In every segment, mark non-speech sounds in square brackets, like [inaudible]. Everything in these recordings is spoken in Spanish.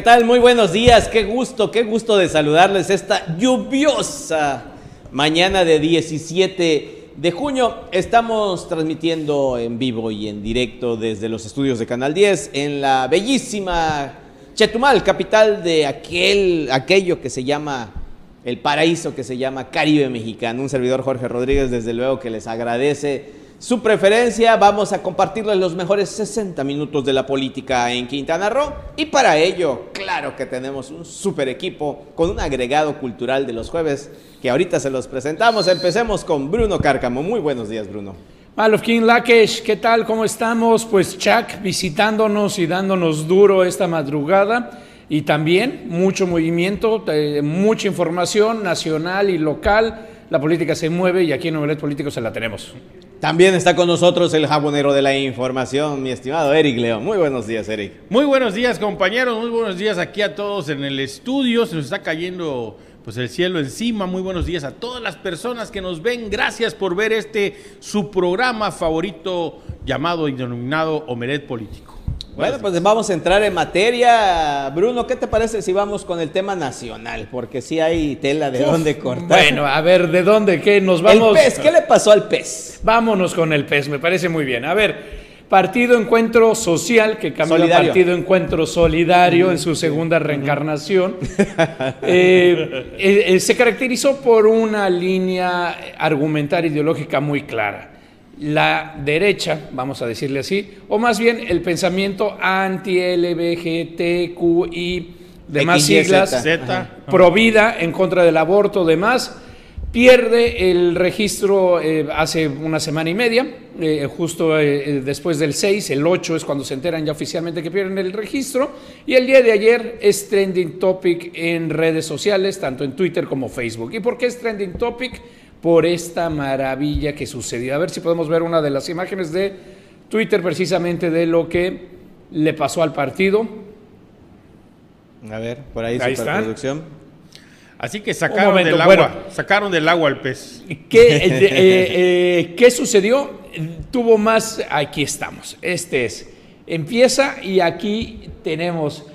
¿Qué tal? Muy buenos días, qué gusto, qué gusto de saludarles esta lluviosa mañana de 17 de junio. Estamos transmitiendo en vivo y en directo desde los estudios de Canal 10 en la bellísima Chetumal, capital de aquel, aquello que se llama el paraíso que se llama Caribe Mexicano. Un servidor Jorge Rodríguez, desde luego que les agradece su preferencia. Vamos a compartirles los mejores 60 minutos de la política en Quintana Roo. Y para ello, claro que tenemos un super equipo con un agregado cultural de los jueves que ahorita se los presentamos. Empecemos con Bruno Cárcamo. Muy buenos días, Bruno. Malofkin Lakesh, ¿qué tal? ¿Cómo estamos? Pues Chuck visitándonos y dándonos duro esta madrugada. Y también mucho movimiento, eh, mucha información nacional y local. La política se mueve y aquí en Novelet Político se la tenemos. También está con nosotros el jabonero de la información, mi estimado Eric León. Muy buenos días, Eric. Muy buenos días, compañeros. Muy buenos días aquí a todos en el estudio. Se nos está cayendo pues el cielo encima. Muy buenos días a todas las personas que nos ven. Gracias por ver este su programa favorito llamado y denominado Omeret Político. Bueno, pues vamos a entrar en materia. Bruno, ¿qué te parece si vamos con el tema nacional? Porque sí hay tela de dónde cortar. Bueno, a ver, ¿de dónde? ¿Qué nos vamos? El pez, ¿qué le pasó al pez? Vámonos con el pez, me parece muy bien. A ver, Partido Encuentro Social, que cambió a Partido Encuentro Solidario en su segunda reencarnación, [laughs] eh, eh, eh, se caracterizó por una línea argumental ideológica muy clara la derecha, vamos a decirle así, o más bien el pensamiento anti-LBGTQI, demás siglas, pro vida, en contra del aborto, demás, pierde el registro eh, hace una semana y media, eh, justo eh, después del 6, el 8 es cuando se enteran ya oficialmente que pierden el registro, y el día de ayer es trending topic en redes sociales, tanto en Twitter como Facebook. ¿Y por qué es trending topic? Por esta maravilla que sucedió. A ver si podemos ver una de las imágenes de Twitter precisamente de lo que le pasó al partido. A ver, por ahí, ahí producción. Así que sacaron del agua, sacaron del agua al pez. ¿Qué, [laughs] eh, eh, eh, ¿Qué sucedió? Tuvo más, aquí estamos, este es. Empieza y aquí tenemos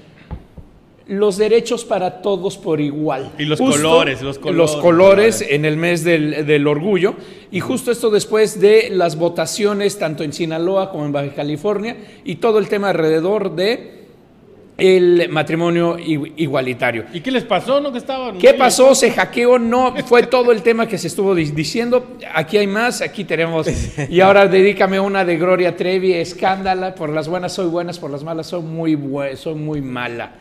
los derechos para todos por igual. Y los colores, los colores. Los colores en el mes del, orgullo. Y justo esto después de las votaciones, tanto en Sinaloa como en Baja California, y todo el tema alrededor de el matrimonio igualitario. ¿Y qué les pasó? ¿No que estaban? ¿Qué pasó? ¿Se hackeó? No, [laughs] fue todo el tema que se estuvo diciendo. Aquí hay más, aquí tenemos. Y ahora dedícame una de Gloria Trevi, escándala. Por las buenas soy buenas, por las malas soy muy, soy muy mala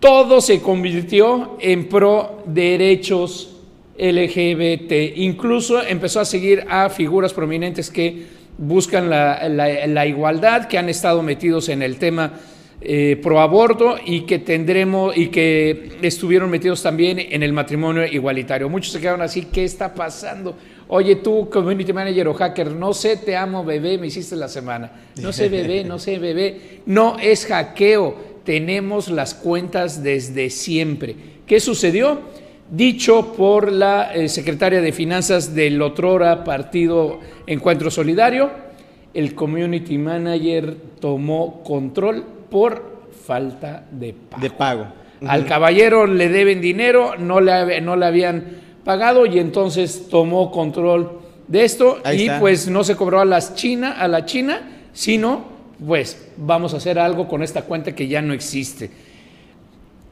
todo se convirtió en pro derechos LGBT. Incluso empezó a seguir a figuras prominentes que buscan la, igualdad, que han estado metidos en el tema eh, pro aborto y que tendremos y que estuvieron metidos también en el matrimonio igualitario. Muchos se quedaron así, ¿qué está pasando? Oye, tú, community manager o hacker, no sé, te amo, bebé, me hiciste la semana. No sé, [laughs] bebé, no sé, bebé. No es hackeo tenemos las cuentas desde siempre. ¿Qué sucedió? Dicho por la eh, secretaria de Finanzas del otrora Partido Encuentro Solidario, el community manager tomó control por falta de pago. De pago. Al caballero le deben dinero, no le, no le habían pagado y entonces tomó control de esto y pues no se cobró a, las China, a la China, sino pues vamos a hacer algo con esta cuenta que ya no existe.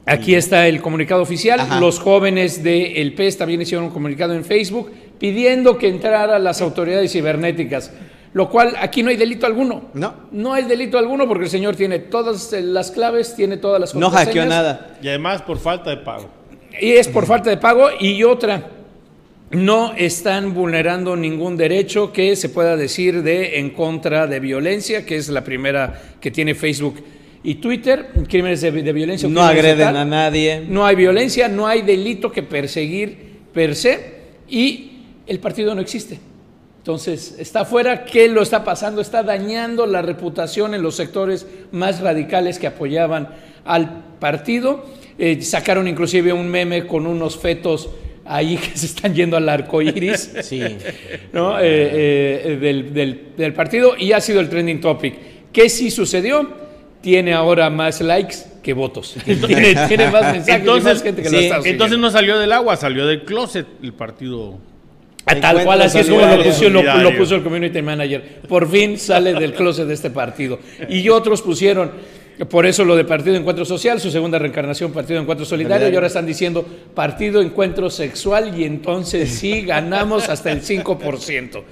Aquí está el comunicado oficial. Los jóvenes del PES también hicieron un comunicado en Facebook pidiendo que entraran las autoridades cibernéticas. Lo cual aquí no hay delito alguno. No. No hay delito alguno porque el señor tiene todas las claves, tiene todas las No hackeó nada. Y además por falta de pago. Y es por falta de pago. Y otra, no están vulnerando ningún derecho que se pueda decir de en contra de violencia, que es la primera que tiene Facebook y Twitter, crímenes de, violencia. No agreden a nadie. No hay violencia, no hay delito que perseguir per se y el partido no existe. Entonces, está fuera, ¿qué lo está pasando? Está dañando la reputación en los sectores más radicales que apoyaban al partido. Eh, sacaron inclusive un meme con unos fetos ahí que se están yendo al arco iris [laughs] sí. ¿no? Eh, eh, del, del, partido y ha sido el trending topic. ¿Qué sí sucedió? Tiene ahora más likes que votos. [laughs] tiene, tiene más mensajes Entonces, y más gente que lo sí, está Entonces no salió del agua, salió del closet el partido. Ah, Tal cual, así es como lo puso, lo- lo, puso el community manager. Por fin sale del closet de este partido. Y otros pusieron, por eso lo de Partido Encuentro Social, su segunda reencarnación, Partido Encuentro Solidario, y ahora están diciendo Partido Encuentro Sexual, y entonces sí ganamos hasta el 5%.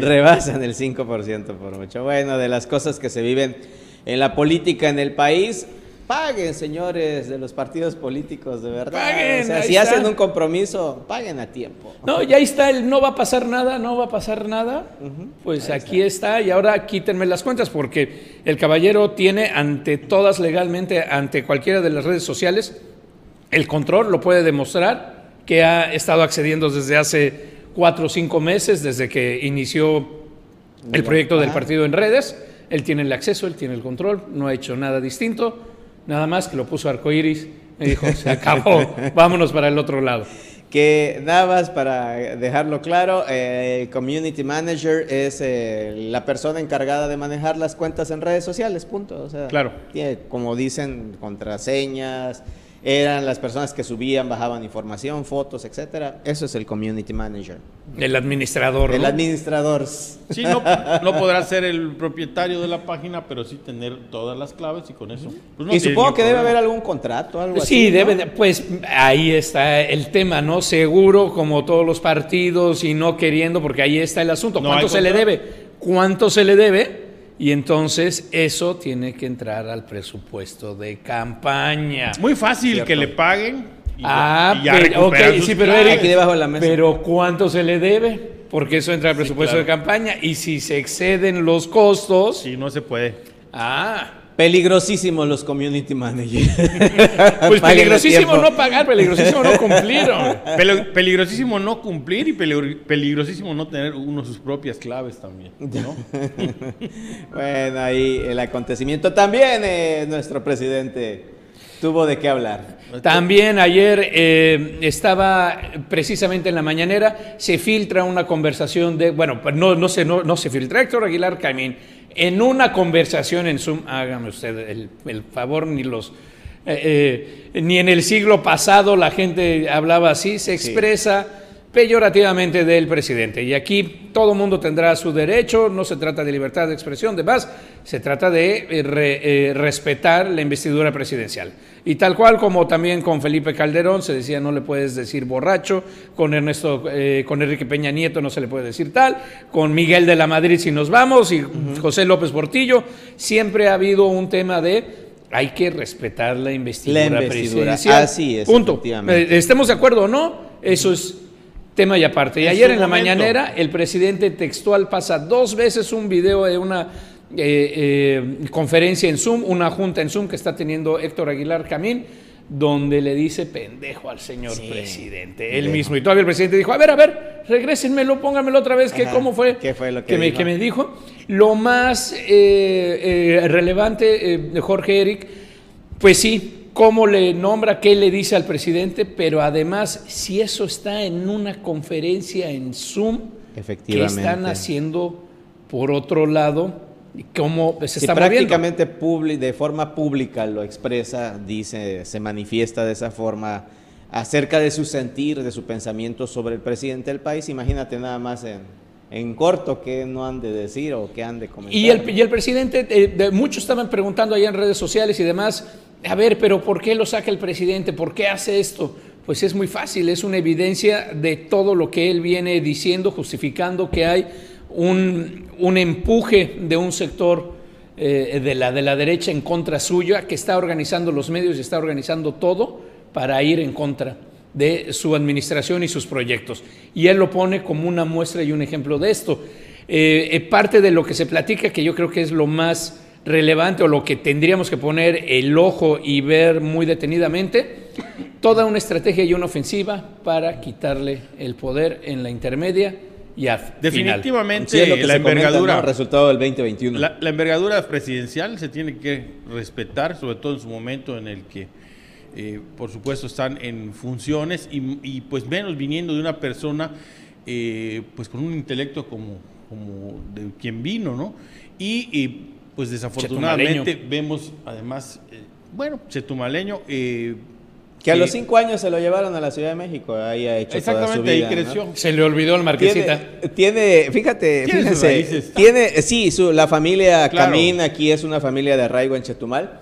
Rebasan el 5% por mucho. Bueno, de las cosas que se viven en la política en el país, paguen, señores de los partidos políticos, de verdad. Paguen, o sea, ahí si está. hacen un compromiso, paguen a tiempo. No, ya está el no va a pasar nada, no va a pasar nada. Pues aquí está. y ahora quítenme las cuentas porque el caballero tiene ante todas legalmente, ante cualquiera de las redes sociales, el control, lo puede demostrar, que ha estado accediendo desde hace cuatro o cinco meses, desde que inició el proyecto del partido en redes. Él tiene el acceso, él tiene el control, no ha hecho nada distinto, nada más que lo puso arcoíris. Me dijo, [laughs] se acabó, vámonos para el otro lado. Que nada más para dejarlo claro, eh, el community manager es eh, la persona encargada de manejar las cuentas en redes sociales, punto. O sea, Claro. tiene, como dicen, contraseñas, eran las personas que subían, bajaban información, fotos, etcétera. Eso es el community manager. El administrador. El ¿no? administrador. Sí, no, [laughs] no podrá ser el propietario de la página, pero sí tener todas las claves y con eso. pues, no y supongo que debe haber algún contrato, algo así. Sí, ¿no? debe de- pues ahí está el tema, ¿no? Seguro, como todos los partidos y no queriendo, porque ahí está el asunto. ¿Cuánto se le debe? ¿Cuánto se le debe? Y entonces eso tiene que entrar al presupuesto de campaña. Muy fácil Cierto. que le paguen y, Ah, y ya pero, recuperan ok, sus sí, pero claves. Eric, Aquí debajo de la mesa. pero ¿cuánto se le debe? Porque eso entra al presupuesto claro. de campaña y si se exceden los costos, Sí, no se puede. ah, Peligrosísimos los community managers. [laughs] pues peligrosísimo no pagar, peligrosísimo no cumplir. peligrosísimo no cumplir y peligro- peligrosísimo no tener uno sus propias claves también. ¿no? [laughs] Bueno, ahí el acontecimiento. También eh, nuestro presidente tuvo de qué hablar. También ayer eh, estaba precisamente en la mañanera, se filtra una conversación de, bueno, pues no, no, se, no, no se filtra Héctor Aguilar Camín, en una conversación en Zoom, hágame usted el, el favor, ni los... eh, eh, ni en el siglo pasado la gente hablaba así, se expresa peyorativamente del presidente. Y aquí todo mundo tendrá su derecho, no se trata de libertad de expresión, demás, se trata de eh, re- eh, respetar la investidura presidencial. Y tal cual como también con Felipe Calderón se decía no le puedes decir borracho, con Ernesto, eh, con Enrique Peña Nieto no se le puede decir tal, con Miguel de la Madrid si nos vamos y José López Portillo, siempre ha habido un tema de hay que respetar la investidura, La investidura, presidencial. así es, Punto. estemos de acuerdo o no, eso es tema y aparte. Y En ayer en la momento. mañanera el presidente textual pasa dos veces un video de una eh, eh, conferencia en Zoom, una junta en Zoom que está teniendo Héctor Aguilar Camín, donde le dice pendejo al señor presidente, él mismo. Y todavía el presidente dijo, a ver, a ver, regrésenmelo, póngamelo otra vez, que Ajá, cómo fue, ¿qué fue lo que me, dijo? que me dijo. Lo más eh, eh, relevante, Jorge Eric, pues sí, cómo le nombra, qué le dice al presidente, pero además, si eso está en una conferencia en Zoom, ¿qué Efectivamente. están haciendo por otro lado? ¿Y ¿Cómo se está moviendo? prácticamente de forma pública lo expresa, dice, se manifiesta de esa forma acerca de su sentir, de su pensamiento sobre el presidente del país, imagínate nada más en, en corto qué no han de decir o qué han de comentar. Y el, y el presidente, eh, de- muchos estaban preguntando allá en redes sociales y demás, a ver, pero ¿por qué lo saca el presidente? ¿Por qué hace esto? Pues es muy fácil, es una evidencia de todo lo que él viene diciendo, justificando que hay un, un empuje de un sector eh, de, la, de la derecha en contra suya, que está organizando los medios y está organizando todo para ir en contra de su administración y sus proyectos. Y él lo pone como una muestra y un ejemplo de esto. Eh, eh, parte de lo que se platica, que yo creo que es lo más relevante o lo que tendríamos que poner el ojo y ver muy detenidamente, toda una estrategia y una ofensiva para quitarle el poder en la intermedia y al final. Definitivamente Sí, es lo que la comenta, envergadura. ¿no? Resultado del 2021. La, la envergadura presidencial se tiene que respetar, sobre todo en su momento en el que, eh, por supuesto, están en funciones y, y, pues menos viniendo de una persona, eh, pues con un intelecto como, como de quien vino, ¿no? Y, y, pues desafortunadamente vemos además eh, bueno, chetumaleño. Eh, que a los cinco años se lo llevaron a la Ciudad de México, ahí ha hecho Exactamente, toda su vida, ahí creció. ¿no? Se le olvidó el marquesita. Tiene, tiene- fíjate, Tiene fíjense, raíces. tiene, sí, su, la familia Claro. Camín aquí es una familia de arraigo en Chetumal.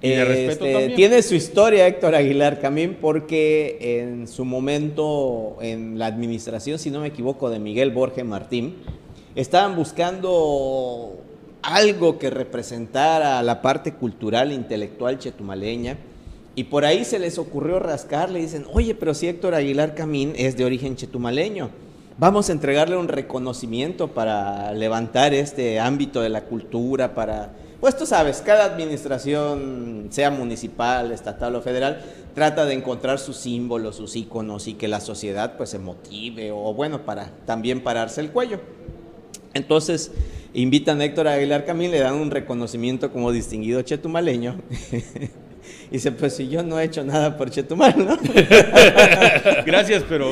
Y de respeto Este, también. tiene su historia Héctor Aguilar Camín porque en su momento en la administración, si no me equivoco, de Miguel Borges Martín, estaban buscando algo que representara la parte cultural e intelectual chetumaleña. Y por ahí se les ocurrió rascarle y dicen, oye, pero si Héctor Aguilar Camín es de origen chetumaleño, vamos a entregarle un reconocimiento para levantar este ámbito de la cultura, para... Pues tú sabes, cada administración, sea municipal, estatal o federal, trata de encontrar sus símbolos, sus íconos y que la sociedad pues se motive o bueno, para también pararse el cuello. Entonces, invitan a Héctor Aguilar Camín, le dan un reconocimiento como distinguido chetumaleño. [laughs] y dice, pues si yo no he hecho nada por Chetumal, ¿no? [laughs] Gracias, pero.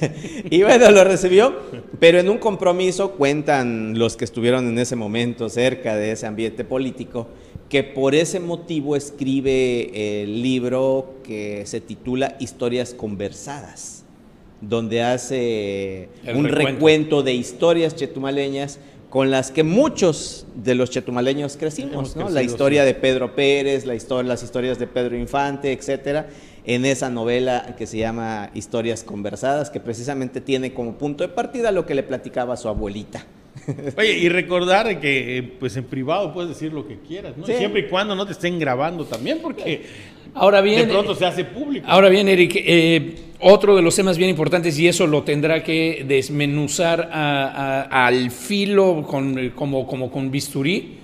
[laughs] y bueno, lo recibió, pero en un compromiso cuentan los que estuvieron en ese momento cerca de ese ambiente político, que por ese motivo escribe el libro que se titula Historias Conversadas, donde hace El un recuento. recuento de historias chetumaleñas con las que muchos de los chetumaleños crecimos, ¿no? La historia de Pedro Pérez, la historia, las historias de Pedro Infante, etcétera, en esa novela que se llama Historias Conversadas, que precisamente tiene como punto de partida lo que le platicaba su abuelita. [laughs] Oye, y recordar que eh, pues en privado puedes decir lo que quieras, ¿no? Sí. Siempre y cuando no te estén grabando también, porque Ahora de bien, pronto se hace público. Ahora bien, Eric, eh, otro de los temas bien importantes, y eso lo tendrá que desmenuzar a- a- al filo con, como, como con bisturí,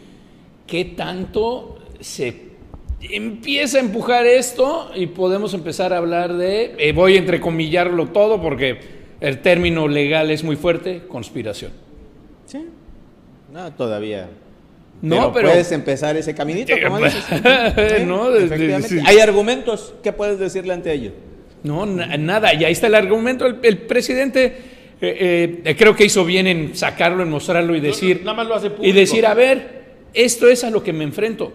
¿qué tanto se empieza a empujar esto y podemos empezar a hablar de, eh, voy a entrecomillarlo todo porque el término legal es muy fuerte, conspiración? Sí. No, todavía. No, pero... puedes empezar ese caminito, como Eh, dices. [laughs] Sí, no, de- de- efectivamente. sí. Hay argumentos. ¿Qué puedes decirle ante ellos? No, na- nada, y ahí está el argumento. El, el presidente eh, eh, creo que hizo bien en sacarlo, en mostrarlo y decir, Nada más lo hace y decir, a ver, esto es a lo que me enfrento.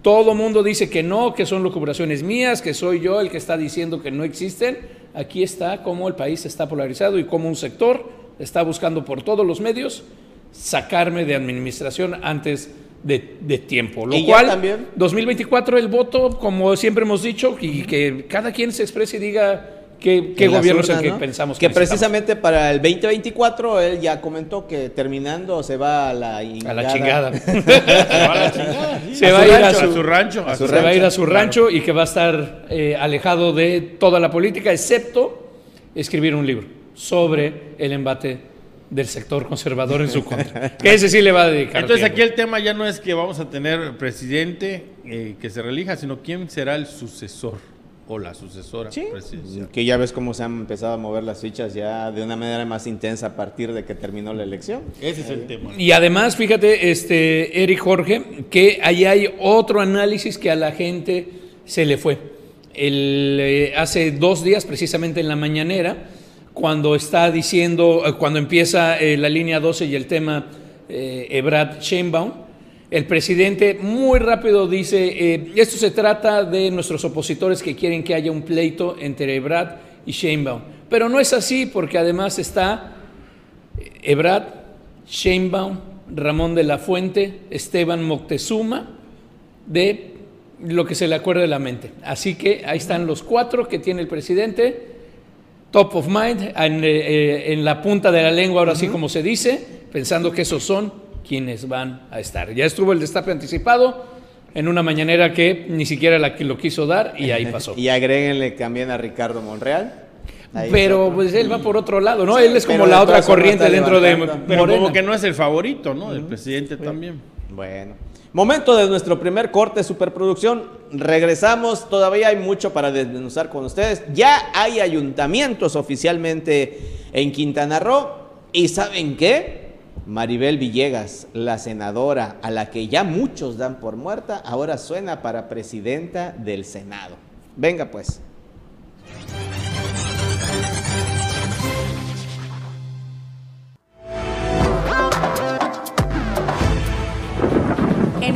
Todo mundo dice que no, que son locubraciones mías, que soy yo el que está diciendo que no existen. Aquí está cómo el país está polarizado y cómo un sector está buscando por todos los medios sacarme de administración antes de, de tiempo. Lo Y ya cual, también- 2024 el voto, como siempre hemos dicho, y que cada quien se exprese y diga qué, qué gobierno es el que ¿no? pensamos que necesitamos. precisamente para el 2024 él ya comentó que terminando se va a la A la chingada. [laughs] Se va a la chingada, sí. Se va a ir a su- rancho. se va a ir a su Claro. rancho y que va a estar eh, alejado de toda la política, excepto escribir un libro sobre el embate del sector conservador en su contra. [laughs] Que ese sí le va a dedicar. Entonces tiempo. aquí el tema ya no es que vamos a tener presidente eh, que se relija, sino quién será el sucesor o la sucesora Sí, presidencial. que ya ves cómo se han empezado a mover las fichas ya de una manera más intensa a partir de que terminó la elección. Ese es el tema. Y además, fíjate, este, Eric Jorge, que ahí hay otro análisis que a la gente se le fue. El, eh, hace dos días, precisamente en la mañanera, cuando está diciendo, eh, cuando empieza eh, la línea 12 y el tema eh, Ebrad Sheinbaum, el presidente muy rápido dice, eh, esto se trata de nuestros opositores que quieren que haya un pleito entre Ebrad y Sheinbaum. Pero no es así porque además está Ebrad, Sheinbaum, Ramón de la Fuente, Esteban Moctezuma, de lo que se le acuerde de la mente. Así que ahí están los cuatro que tiene el presidente, top of mind, en, eh, eh, en la punta de la lengua, ahora sí como se dice, pensando que esos son quienes van a estar. Ya estuvo el destape anticipado en una mañanera que ni siquiera la que lo quiso dar y ahí [laughs] pasó. Y agréguenle también a Ricardo Monreal. Ahí Pero está. pues él va por otro lado, ¿no? Sí, él es como la otra corriente dentro de. Pero Morena. como que no es el favorito, ¿no? El presidente también. Bueno, momento de nuestro primer corte superproducción. Regresamos, todavía hay mucho para desmenuzar con ustedes. Ya hay ayuntamientos oficialmente en Quintana Roo. ¿Y saben qué? Maribel Villegas, la senadora a la que ya muchos dan por muerta, ahora suena para presidenta del Senado. Venga pues.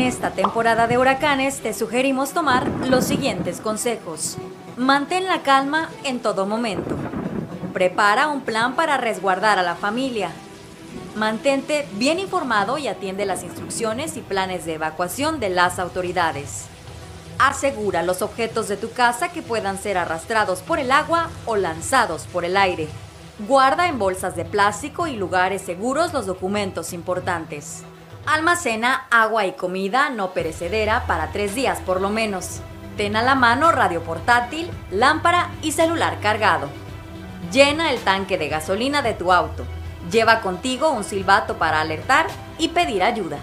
Esta temporada de huracanes te sugerimos tomar los siguientes consejos. Mantén la calma en todo momento. Prepara un plan para resguardar a la familia. Mantente bien informado y atiende las instrucciones y planes de evacuación de las autoridades. Asegura los objetos de tu casa que puedan ser arrastrados por el agua o lanzados por el aire. Guarda en bolsas de plástico y lugares seguros los documentos importantes. Almacena agua y comida no perecedera para tres días por lo menos. Ten a la mano radio portátil, lámpara y celular cargado. Llena el tanque de gasolina de tu auto. Lleva contigo un silbato para alertar y pedir ayuda.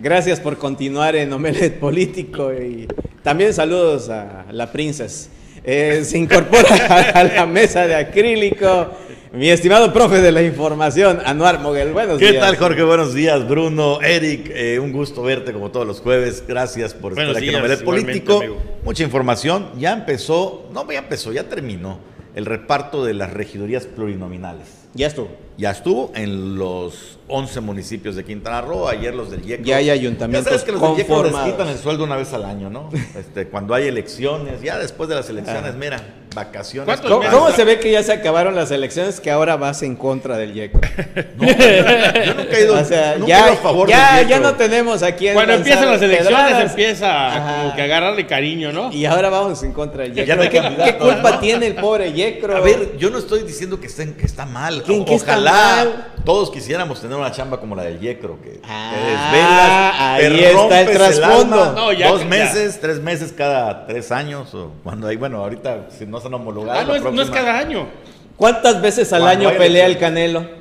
Gracias por continuar en Omelet Político y también saludos a la princesa. Eh, se incorpora a la mesa de acrílico mi estimado profe de la información, Anuar Moguel. Buenos ¿Qué días. tal, Jorge? Buenos días, Bruno, Eric. eh, un gusto verte como todos los jueves. Gracias por Buenos estar aquí en Omelet Político. amigo. Mucha información. Ya empezó, no, ya empezó, ya terminó el reparto de las regidurías plurinominales. Ya estuvo. Ya estuvo en los 11 municipios de Quintana Roo, ayer los del YECO. Ya hay ayuntamientos Ya sabes que los del YECO les conformados. quitan el sueldo una vez al año, ¿no? Este, cuando hay elecciones, ya después de las elecciones, Ah. mira, vacaciones. ¿Cuántos ¿Cómo, se ve que ya se acabaron las elecciones que ahora vas en contra del YECO? [laughs] Yo nunca he ido, O sea, nunca he ido ya, a favor ya, del ya no tenemos aquí en Cuando empiezan las elecciones pedradas. empieza Ajá. como que agarrarle cariño, ¿no? Y ahora vamos en contra del no hay ¿Qué, candidato, qué culpa ¿no? tiene el pobre YECO? A ver, yo no estoy diciendo que, estén, que está mal. ¿Que en qué está Ojalá todos quisiéramos tener una chamba como la del Yecro, que Ah, te ahí desvelas, te está el trasfondo. alma, No, ya dos meses, tres meses cada tres años, o cuando hay, bueno, ahorita si no se han homologado. Ah, no es, no es cada año. ¿Cuántas veces al Cuando año pelea el. Canelo? [laughs]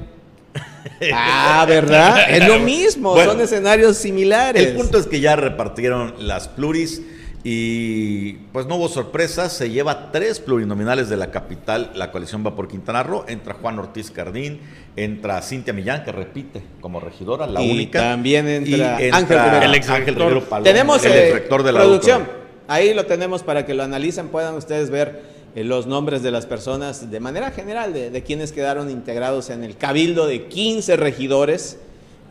Ah, ¿verdad? Es lo mismo, Bueno, son escenarios similares. El punto es que ya repartieron las pluris y pues no hubo sorpresas. Se lleva tres plurinominales de la capital. La coalición va por Quintana Roo. Entra Juan Ortiz Cardín, entra Cintia Millán, que repite como regidora, la Y única. también entra Y Ángel Rivera. El ex Ángel. Rivero Palomo, Tenemos el eh, rector de la producción. Ahí lo tenemos para que lo analicen, puedan ustedes ver eh, los nombres de las personas de manera general, de, de quienes quedaron integrados en el cabildo de 15 regidores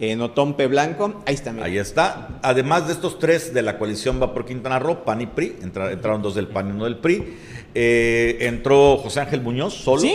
en Otompe Blanco. Ahí está, mira. Ahí está. Además de estos tres de la coalición va por Quintana Roo, PAN y PRI. Entra- entraron dos del PAN y uno del PRI. Eh, entró José Ángel Muñoz solo. Sí.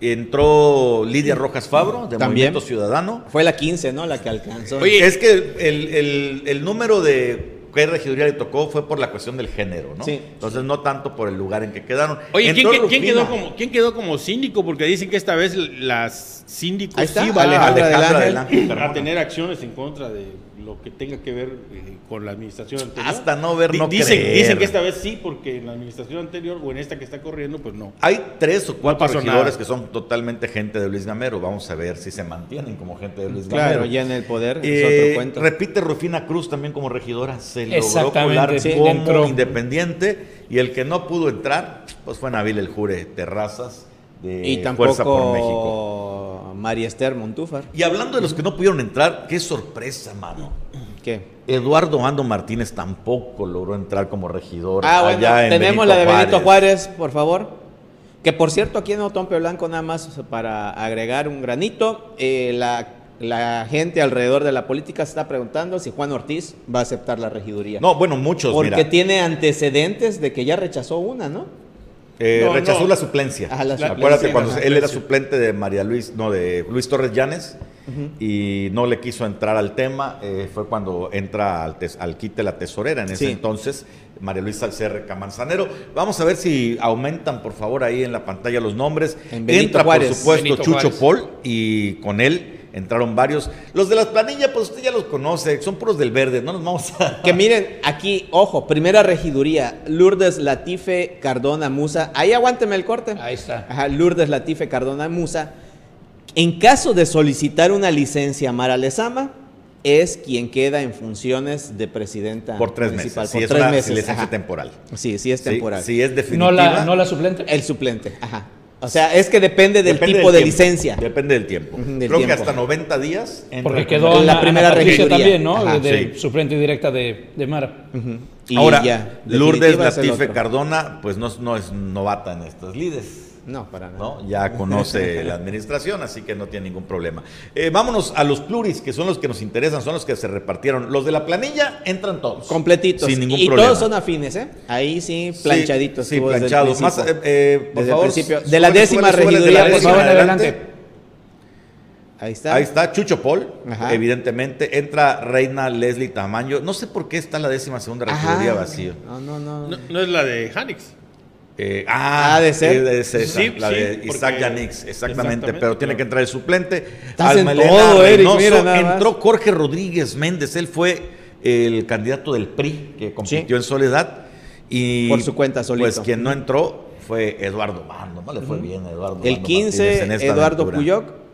Entró Lidia Rojas Fabro, de También. Movimiento Ciudadano. Fue la 15, ¿no? La que alcanzó. Oye, es que el, el- el número de qué regiduría le tocó fue por la cuestión del género, ¿no? Sí. Entonces no tanto por el lugar en que quedaron. Oye, ¿quién, quién- quedó como, ¿quién quedó como síndico? Porque dicen que esta vez las síndicos Ahí está, sí van a- a tener acciones en contra de lo que tenga que ver eh, con la administración anterior. Hasta no ver, no dicen, creer. dicen que esta vez sí, porque en la administración anterior o en esta que está corriendo, pues no. Hay tres o cuatro regidores nada. que son totalmente gente de Luis Gamero. Vamos a ver si se mantienen como gente de Luis claro, Gamero. ya en el poder Eh, es otro cuento. repite Rufina Cruz también como regidora. Se logró colar sí, como independiente. Y el que no pudo entrar, pues fue Nabil El Jure Terrazas de y Fuerza por México. María Esther Montúfar. Y hablando de los que no pudieron entrar, qué sorpresa, mano. ¿Qué? Eduardo Ando Martínez tampoco logró entrar como regidor. Ah, bueno, allá en tenemos Benito la de Benito Juárez, por favor. Que por cierto, aquí en Otompe Blanco, nada más para agregar un granito, eh, la, la gente alrededor de la política se está preguntando si Juan Ortiz va a aceptar la regiduría. No, bueno, muchos, porque mira. tiene antecedentes de que ya rechazó una, ¿no? Eh, No, rechazó no. la suplencia. Ah, la Acuérdate suplencia, cuando ajá. él era suplente de María Luis, no, de Luis Torres Llanes, y no le quiso entrar al tema. eh, fue cuando entra al, tes- al quite la tesorera en ese Sí. entonces, María Luis Salcerre Camanzanero. Vamos a ver si aumentan, por favor, ahí en la pantalla los nombres. En entra, Juárez. por supuesto, Benito Chucho Juárez. Paul, y con él entraron varios. Los de las planillas, pues usted ya los conoce, son puros del verde, no nos vamos a. Que miren, aquí, ojo, primera regiduría, Lourdes Latife Cardona Musa. Ahí aguánteme el corte. Ahí está. Ajá, Lourdes Latife Cardona Musa. En caso de solicitar una licencia Mara Lezama, es quien queda en funciones de presidenta Por tres municipal. meses. Por Sí, es tres una meses. licencia ajá. temporal. Sí, sí es Sí, temporal. Sí, es definitiva. ¿No la, ¿No la suplente? El suplente, ajá. O sea, es que depende del Depende tipo del de tiempo, licencia. Depende del tiempo. Del Creo que hasta 90 días. Porque quedó En la primera regiduría. también, ¿no? Ajá, de sí. suplente directa de, de Mara. Y Ahora, ya, Lourdes Latife. Cardona, pues no, es- no es novata en estas lides. No, para nada. ¿no? Ya conoce [laughs] la administración, así que no tiene ningún problema. Eh, vámonos a los pluris, que son los que nos interesan, son los que se repartieron. Los de la planilla entran todos. Completitos. Sin ningún y problema. todos son afines, ¿eh? Ahí sí, planchaditos. Sí, el planchados. Más, eh, eh, por Desde el favor, principio. De la décima regiduría, la por favor, adelante. Ahí está. Ahí está, Chucho Paul, Ajá. evidentemente. Entra Reina Leslie Tamaño. No sé por qué está la décima segunda regiduría vacío. No, no, no. No, no es la de Hanix. Eh, ah, Ah, de ser. eh, de ser, Sí, la sí, de Isaac Yanix, exactamente, Exactamente, pero tiene que entrar el suplente. Estás en todo, Eric, mira entró Jorge Rodríguez Méndez, él fue el candidato del PRI que compitió Sí. en Soledad y Por su cuenta, solito. Pues quien no entró fue Eduardo Mando, no le fue bien Eduardo El Mando 15, Martínez en esta Eduardo aventura. Puyoc.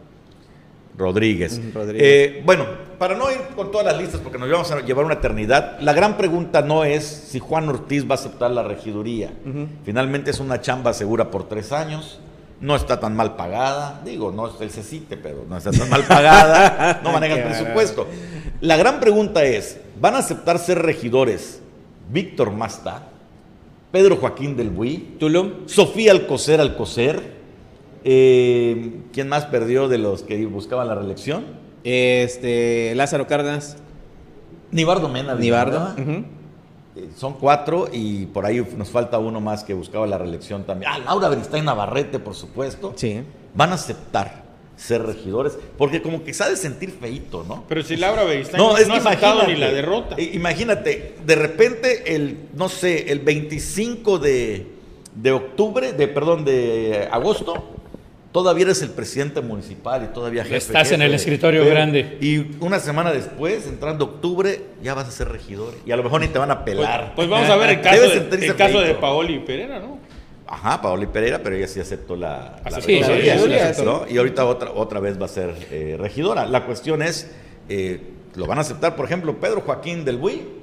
Rodríguez. Eh, bueno, para no ir con todas las listas, porque nos vamos a llevar una eternidad, la gran pregunta no es si Juan Ortiz va a aceptar la regiduría. Finalmente es una chamba segura por tres años, no está tan mal pagada, digo, no es el CECITE, pero no está tan mal pagada, no [laughs] maneja el presupuesto. La gran pregunta es, ¿van a aceptar ser regidores Víctor Masta, Pedro Joaquín del Buí, Tulum. Sofía Alcocer Alcocer. Eh, ¿Quién más perdió de los que buscaban la reelección? Este, Lázaro Cárdenas. Nibardo Mena. Nibardo. Eh, Son cuatro y por ahí nos falta uno más que buscaba la reelección también. Ah, Laura Beristain Navarrete, por supuesto. Sí. Van a aceptar ser regidores porque como que se ha de sentir feíto, ¿no? Pero si Laura Beristain No, no, es que ha ni la derrota. Imagínate, de repente el, no sé, el 25 de, de octubre, de perdón, de agosto, todavía eres el presidente municipal y todavía jefe. Estás en el escritorio grande. Y una semana después, entrando octubre, ya vas a ser regidor y a lo mejor ni te van a Pues, pelar. pues vamos a ver el [laughs] caso, de, el caso de. Paoli Pereira, ¿no? Ajá, Paoli Pereira, pero ella sí aceptó la, Sí, ¿no? Y ahorita otra, otra vez va a ser eh, regidora. La cuestión es, eh, ¿lo van a aceptar, por ejemplo, Pedro Joaquín del Buey?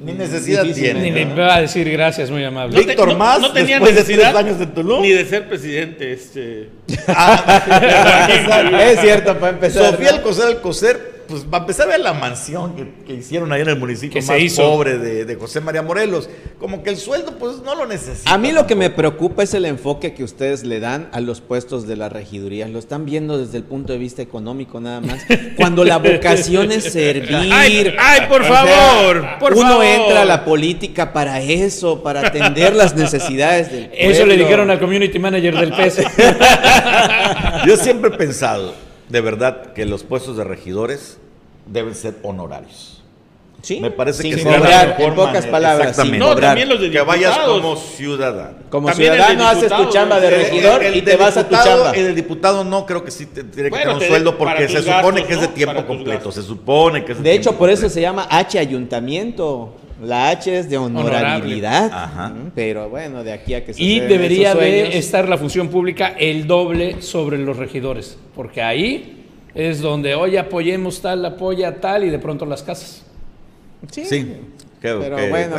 Ni necesidad Difícilmente. Ni tiene. le ¿no? va a decir gracias, muy amable. No te- Víctor Mas, tenía después de tres necesidad años en Tulum. Ni de ser presidente, este. Ah, [laughs] [laughs] es cierto, para empezar. Sofía ¿no? Alcocer Alcocer, pues va a empezar a ver la mansión que, que hicieron ahí en el municipio Que se más hizo. pobre de, de José María Morelos. Como que el sueldo, pues no lo necesita. A mí lo que me preocupa es el enfoque que ustedes le dan a los puestos de la regiduría. Lo están viendo desde el punto de vista económico nada más. [laughs] Cuando la vocación es servir. Ay, ay, por O sea, favor, por uno favor. entra a la política para eso, para atender las necesidades del Eso le pueblo. dijeron al community manager del PES. [laughs] Yo siempre he pensado, de verdad, que los puestos de regidores deben ser honorarios. Sí, Me parece sin que cobrar, en pocas manera, palabras, sin exactamente. No, cobrar. también los de Que vayas diputados. como ciudadano. Como También ciudadano haces tu chamba de el- regidor El y te vas a tu chamba. El de diputado no creo que sí te- tiene que Bueno, tener un te- sueldo porque se supone gastos, que es de tiempo completo. Se supone que es de, De hecho, por eso completo. se llama H ayuntamiento. La H es de honorabilidad. Ajá. Pero bueno, de aquí a que se Y debería esos sueños. de estar la función pública el doble sobre los regidores, porque ahí es donde hoy apoyemos tal, apoya tal y de pronto las casas. Sí. Sí. Qué- Pero bueno,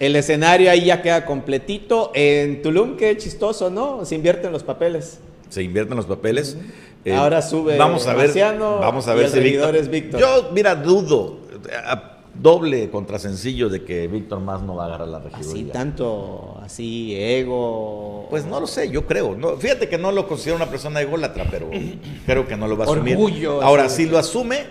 el escenario ahí ya queda completito. En Tulum, qué chistoso, ¿no? Se invierten los papeles. se invierten los papeles. Eh, Ahora sube Vamos a ver. Marciano Vamos a y ver el si regidor Víctor. es Víctor. Yo, mira, dudo. a- doble contra sencillo de que Víctor más no va a agarrar la Así regiduría. tanto, así, ego. Pues no lo sé, yo creo. No, fíjate que no lo considero una persona ególatra, pero [clears throat] creo que no lo va a asumir. Orgullo, Ahora, así. si lo asume,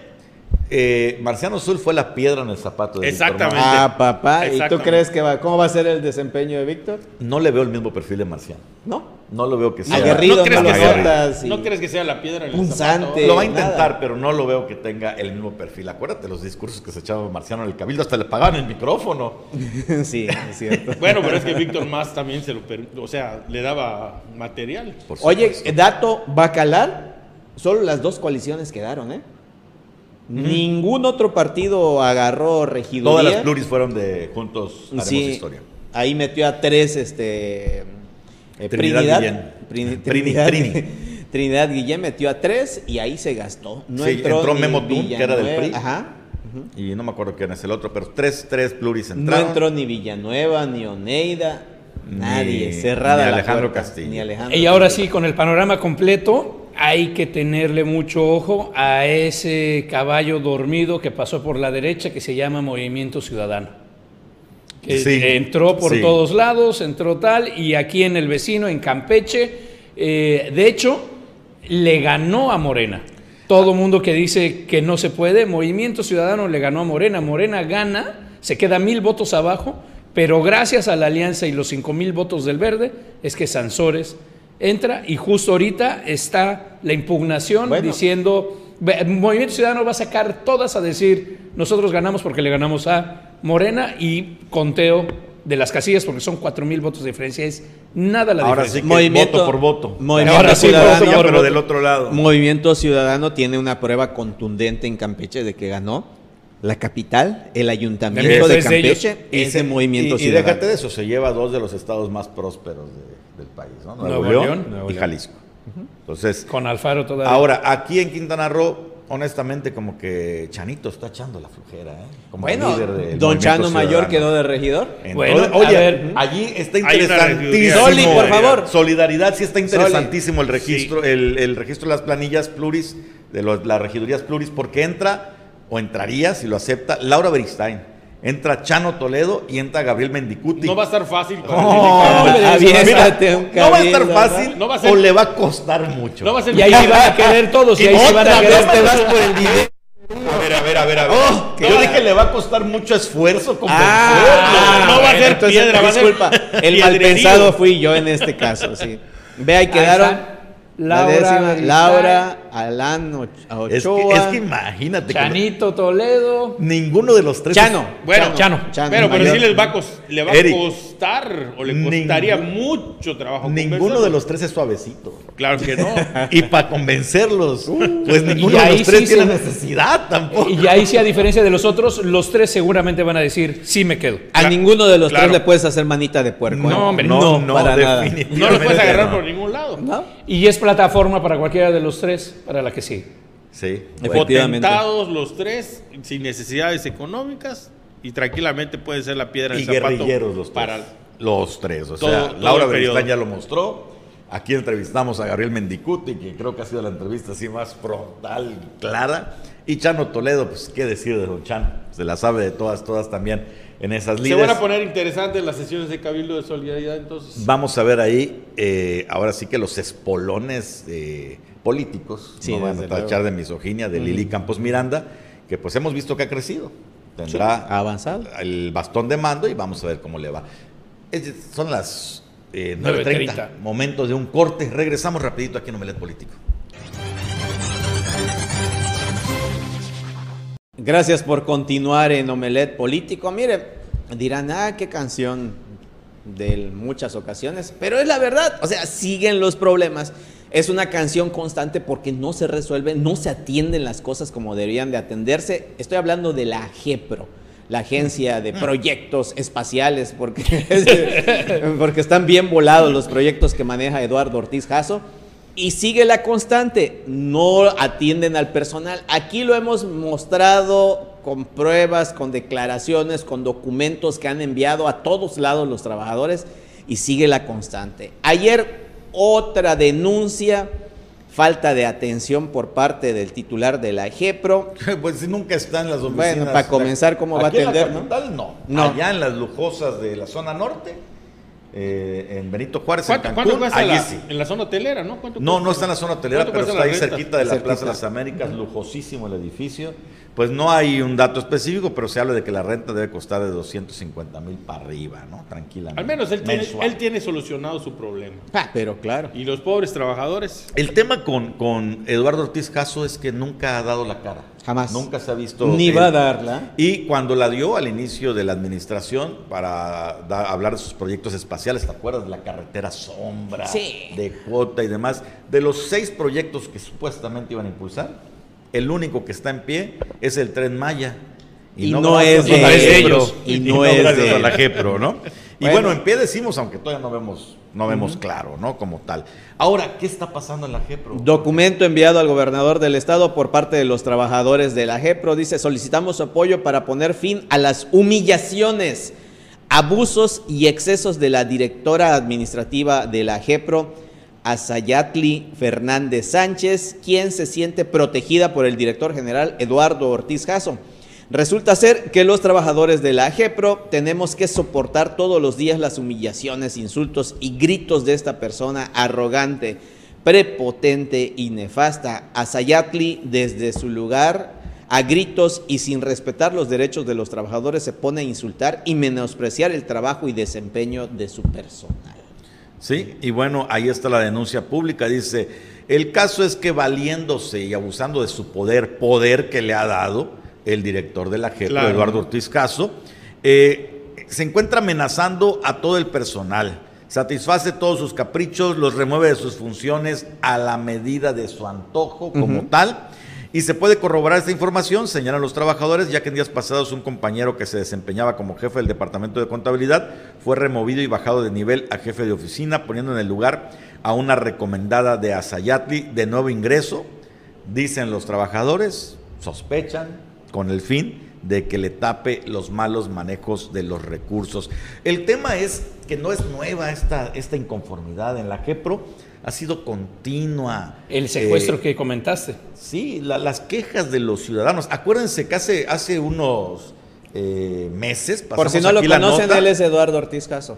eh, Marciano Sul fue la piedra en el zapato de Víctor Exactamente. Ah, papá. ¿Y tú crees que va? ¿Cómo va a ser el desempeño de Víctor? No le veo el mismo perfil de Marciano. ¿No? No lo veo que sea. Aguerrido, ¿No crees, que sea, y- ¿No crees que sea la piedra en el Punzante. zapato? Lo va a nada. intentar, pero no lo veo que tenga el mismo perfil. Acuérdate los discursos que se echaba Marciano en el cabildo, hasta le pagaban el micrófono. [laughs] sí, es cierto. Bueno, pero es que Víctor Más también se lo per- o sea, le daba material. por Oye, dato bacalar, solo las dos coaliciones quedaron, ¿eh? Ningún otro partido agarró regiduría. Todas las pluris fueron de Juntos Haremos Sí, Historia. ahí metió a tres, este... eh, Trinidad Trinidad, Guillén. Trini- Trini- Trinidad, Trini. [laughs] Trinidad Guillén metió a tres y ahí se gastó. No Sí, entró, entró ni Memo Tum, que era del PRI. Ajá. Y no me acuerdo quién es el otro, pero tres, tres pluris No entraron. entró ni Villanueva, ni Oneida, Ni- nadie. Cerrada ni la Alejandro puerta, Castillo. Ni Alejandro Y ahora Castillo. sí, con el panorama completo, hay que tenerle mucho ojo a ese caballo dormido que pasó por la derecha que se llama Movimiento Ciudadano. Que Sí, entró por sí. todos lados, entró tal, y aquí en el vecino, en Campeche, Eh, de hecho, le ganó a Morena. Todo mundo que dice que no se puede, Movimiento Ciudadano le ganó a Morena. Morena gana, se queda mil votos abajo, pero gracias a la alianza y los cinco mil votos del verde es que Sansores entra y justo ahorita está la impugnación Bueno. diciendo, Movimiento Ciudadano va a sacar todas a decir, nosotros ganamos porque le ganamos a Morena y conteo de las casillas porque son cuatro mil votos de diferencia, es nada la Ahora diferencia. sí que Movimiento- voto por voto. Movimiento Ahora sí, Ciudadano, voto Ya, por pero voto. del otro lado. Movimiento Ciudadano tiene una prueba contundente en Campeche de que ganó la capital, el ayuntamiento de. Campeche, Y ese se- movimiento y, y ciudadano. déjate de eso, se lleva dos de los estados más prósperos de- del país, ¿no? Nuevo, Nuevo León, y. Jalisco. Entonces, Con Alfaro todavía. ahora, aquí en Quintana Roo, honestamente, como que Chanito está echando la flujera, ¿eh? Como Bueno, líder del Don Chano Mayor quedó de regidor. Entonces, Bueno, a oye, ver. allí está interesantísimo. Soli, por favor. Solidaridad, sí está interesantísimo el registro, Sí. el, el registro de las planillas pluris, de los- las regidurías pluris, porque entra, o entraría, si lo acepta, Laura Beristain. Entra Chano Toledo y entra Gabriel Mendicuti. No va a estar fácil para Oh, aviéntate un no va a estar fácil ¿no? No va a ser- o le va a costar mucho. No va a ser Y ahí sí van a querer todos, y ahí sí van a querer vez te vas por el dinero. A ver, a ver, a ver, a ver. Oh, Yo dije le va a costar mucho esfuerzo Ah, No, no va a ser entonces, piedra, va a ser disculpa, el mal pensado fui yo en este caso, sí. Ve, ahí Ahí quedaron están. la Laura décima, Laura, Alán Och- Es que, Ochoa, es que imagínate que Chanito Toledo. ninguno de los tres. Chano. Bueno, Chano. Chano, pero, pero sí les va a, le va a costar o le Ningún- costaría mucho trabajo. Ninguno de los tres es suavecito. Claro que no. [laughs] Y para convencerlos, pues ninguno de los tres sí tiene se- necesidad tampoco. Y ahí sí, a diferencia de los otros, los tres seguramente van a decir, sí me quedo. A ninguno de los claro. tres le puedes hacer manita de puerco. No, ¿eh? hombre, no, no, para nada. definitivamente No lo puedes agarrar no. por ningún lado. ¿No? Y es plataforma para cualquiera de los tres, para la que sí. Sí. Potentados los tres, sin necesidades económicas y tranquilamente puede ser la piedra Y en el zapato guerrilleros los tres. para los tres. O todo- sea, todo Laura. Beristain ya lo mostró. Aquí entrevistamos a Gabriel Mendicuti, que creo que ha sido la entrevista así más frontal y clara. Y Chano Toledo, pues qué decir de Don Chano. Se la sabe de todas, todas también en esas Se líneas. van a poner interesantes las sesiones de Cabildo de Solidaridad entonces. Vamos a ver ahí, eh, ahora sí que los espolones eh, políticos, Sí, no van a tachar de misoginia, de Lili Campos Miranda, que pues hemos visto que ha crecido. Tendrá ha avanzado. el bastón de mando y vamos a ver cómo le va. Es- son las eh, 9.30, 9:30. momentos de un corte. Regresamos rapidito aquí en Omelet Político. Gracias por continuar en Omelet Político. Mire, dirán, ah, qué canción de muchas ocasiones, pero es la verdad, o sea, siguen los problemas. Es una canción constante porque no se resuelven, no se atienden las cosas como deberían de atenderse. Estoy hablando de la GEPRO, la Agencia de Proyectos Espaciales, porque, [laughs] porque están bien volados los proyectos que maneja Eduardo Ortiz Jasso. Y sigue la constante, no atienden al personal. Aquí lo hemos mostrado con pruebas, con declaraciones, con documentos que han enviado a todos lados los trabajadores y sigue la constante. Ayer otra denuncia, falta de atención por parte del titular de la GEPRO. [laughs] pues si nunca está en las oficinas. Bueno, para comenzar, ¿cómo va a Aquí en la atender, no? capital, no? No. Allá en las lujosas de la zona norte, eh, en Benito Juárez, en ¿Cuánto, Cancún, cuánto cuesta allí la, sí. en la zona hotelera, no? ¿Cuánto No, cuesta? no está en la zona hotelera, ¿Cuánto pero está ahí cerquita de la Cerquita. Plaza de las Américas, lujosísimo el edificio. Pues no hay un dato específico, pero se habla de que la renta debe costar de 250 mil para arriba, ¿no? Tranquilamente. Al menos él tiene, Mensual. él tiene solucionado su problema. Ah, pero claro. Y los pobres trabajadores, El tema con, con Eduardo Ortiz Caso es que nunca ha dado la cara. Jamás. Nunca se ha visto. Ni él. va a darla. Y cuando la dio al inicio de la administración para da- hablar de sus proyectos espaciales, ¿te acuerdas de la carretera sombra, Sí. de cuota y demás? De los seis proyectos que supuestamente iban a impulsar, el único que está en pie es el tren Maya. Y no es de ellos. Y no es gracias de la. GEPRO, ¿no? Y Bueno. bueno, en pie decimos, aunque todavía no vemos, no vemos claro, ¿no? Como tal. Ahora, ¿qué está pasando en la GEPRO? Documento enviado al gobernador del estado por parte de los trabajadores de la GEPRO dice, solicitamos apoyo para poner fin a las humillaciones, abusos y excesos de la directora administrativa de la GEPRO, Azayatli Fernández Sánchez, quien se siente protegida por el director general Eduardo Ortiz Jasso. Resulta ser que los trabajadores de la AGEPRO tenemos que soportar todos los días las humillaciones, insultos y gritos de esta persona arrogante, prepotente y nefasta. Azayatli desde su lugar a gritos y sin respetar los derechos de los trabajadores se pone a insultar y menospreciar el trabajo y desempeño de su personal. Sí, y bueno, ahí está la denuncia pública. Dice, el caso es que valiéndose y abusando de su poder, poder que le ha dado, el director de la JEP, Eduardo Ortiz Caso, eh, se encuentra amenazando a todo el personal. Satisface todos sus caprichos, los remueve de sus funciones a la medida de su antojo como tal. Y se puede corroborar esta información, señalan los trabajadores, ya que en días pasados un compañero que se desempeñaba como jefe del Departamento de Contabilidad fue removido y bajado de nivel a jefe de oficina, poniendo en el lugar a una recomendada de Asayatli de nuevo ingreso. Dicen los trabajadores, sospechan, con el fin de que le tape los malos manejos de los recursos. El tema es que no es nueva esta, esta inconformidad en la GEPRO, ha sido continua. El secuestro eh, que comentaste. Sí, las quejas de los ciudadanos. Acuérdense que hace, hace unos eh, meses... Por si no lo conocen, él es Eduardo Ortiz Caso.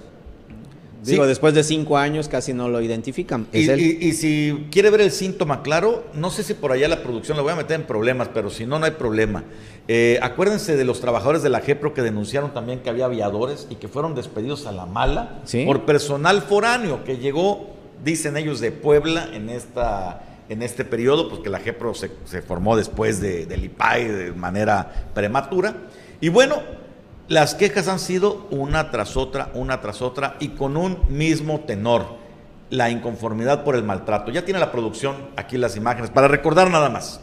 Digo, después de cinco años casi no lo identifican. y, si quiere ver el síntoma claro, no sé si por allá la producción lo voy a meter en problemas, pero si no, no hay problema. Eh, acuérdense de los trabajadores de la GEPRO que denunciaron también que había aviadores y que fueron despedidos a la mala por personal foráneo que llegó, dicen ellos, de Puebla en esta en este periodo, porque la GEPRO se, formó después de, del IPAI de manera prematura. Y bueno, las quejas han sido una tras otra, una tras otra y con un mismo tenor, la inconformidad por el maltrato. Ya tiene la producción aquí las imágenes, para recordar nada más.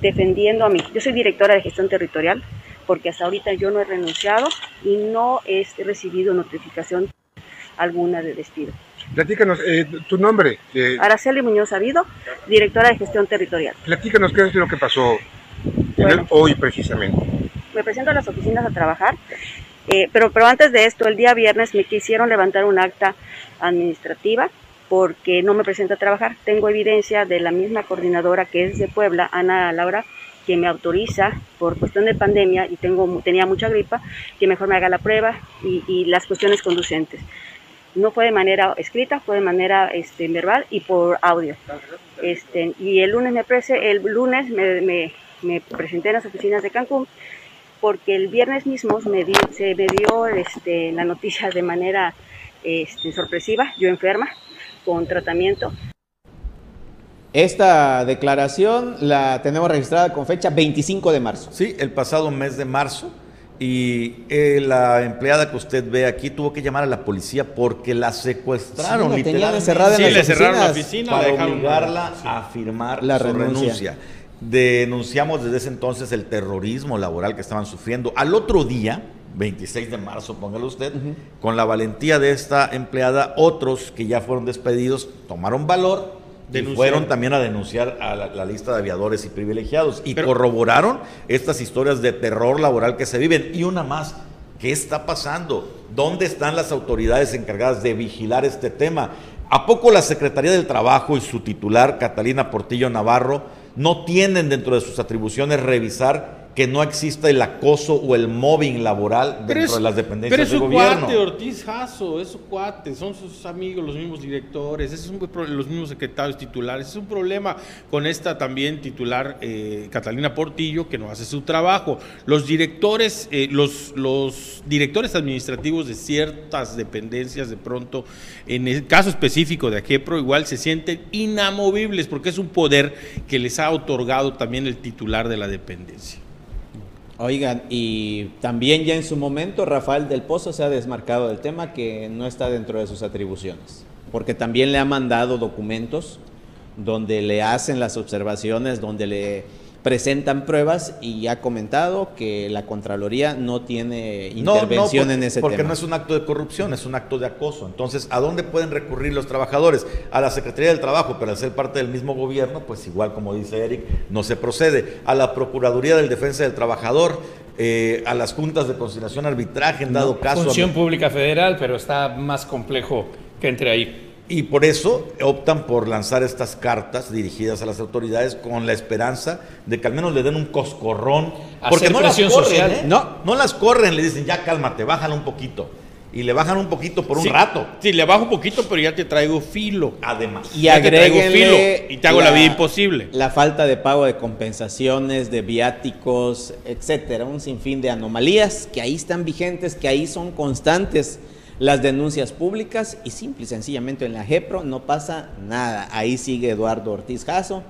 Defendiendo a mí. Yo soy directora de gestión territorial porque hasta ahorita yo no he renunciado y no he recibido notificación alguna de despido. Platícanos eh, tu nombre. Eh. Araceli Muñoz Sabido, directora de gestión territorial. Platícanos qué es lo que pasó hoy precisamente me presento a las oficinas a trabajar, eh, pero, pero antes de esto, el día viernes me quisieron levantar un acta administrativa porque no me presento a trabajar. Tengo evidencia de la misma coordinadora que es de Puebla, Ana Laura, que me autoriza por cuestión de pandemia y tengo, tenía mucha gripa, que mejor me haga la prueba y, las cuestiones conducentes. No fue de manera escrita, fue de manera este, verbal y por audio. Este, y el lunes me, el lunes me, me, me presenté en las oficinas de Cancún porque el viernes mismo se me dio este, la noticia de manera este, sorpresiva, yo enferma, con tratamiento. Esta declaración la tenemos registrada con fecha 25 de marzo. Sí, el pasado mes de marzo. Y eh, la empleada que usted ve aquí tuvo que llamar a la policía porque la secuestraron. Sí, la encerrada en le cerraron la oficina para obligarla a firmar la renuncia denunciamos desde ese entonces el terrorismo laboral que estaban sufriendo. Al otro día, 26 de marzo, póngalo usted, con la valentía de esta empleada, otros que ya fueron despedidos tomaron valor fueron también a denunciar a la, lista de aviadores y privilegiados y corroboraron estas historias de terror laboral que se viven. Y una más, ¿qué está pasando? ¿Dónde están las autoridades encargadas de vigilar este tema? ¿A poco la Secretaría del Trabajo y su titular, Catalina Portillo Navarro, no tienen dentro de sus atribuciones revisar que no exista el acoso o el mobbing laboral dentro de las dependencias pero es su gobierno. cuate, Ortiz Jasso, es su cuate, son sus amigos, los mismos directores, es los mismos secretarios titulares. Es un problema con esta también titular eh, Catalina Portillo que no hace su trabajo. Los directores, eh, los, los directores administrativos de ciertas dependencias de pronto, en el caso específico de Ajepro, igual se sienten inamovibles porque es un poder que les ha otorgado también el titular de la dependencia. Oigan, y también ya en su momento Rafael del Pozo se ha desmarcado del tema que no está dentro de sus atribuciones, porque también le ha mandado documentos donde le hacen las observaciones, donde le presentan pruebas y ha comentado que la Contraloría no tiene intervención en ese porque tema. Porque no es un acto de corrupción, es un acto de acoso. Entonces, ¿a dónde pueden recurrir los trabajadores? A la Secretaría del Trabajo, pero al ser parte del mismo gobierno, pues igual como dice Eric, no se procede. A la Procuraduría del Defensa del Trabajador, eh, a las juntas de conciliación arbitraje, en dado caso. Función Pública Federal, pero está más complejo que entre ahí. Y por eso optan por lanzar estas cartas dirigidas a las autoridades con la esperanza de que al menos le den un coscorrón. Porque Hacer no las corren, social. ¿eh? No. no las corren, le dicen ya cálmate, bájala un poquito. Y le bajan un poquito por un Sí, rato. Sí, le bajo un poquito, pero ya te traigo filo. Además. Y Ya te traigo filo y te hago la vida imposible. La falta de pago de compensaciones, de viáticos, etcétera, un sinfín de anomalías que ahí están vigentes, que ahí son constantes las denuncias públicas y simple y sencillamente en la JEPRO no pasa nada. Ahí sigue Eduardo Ortiz Jasso.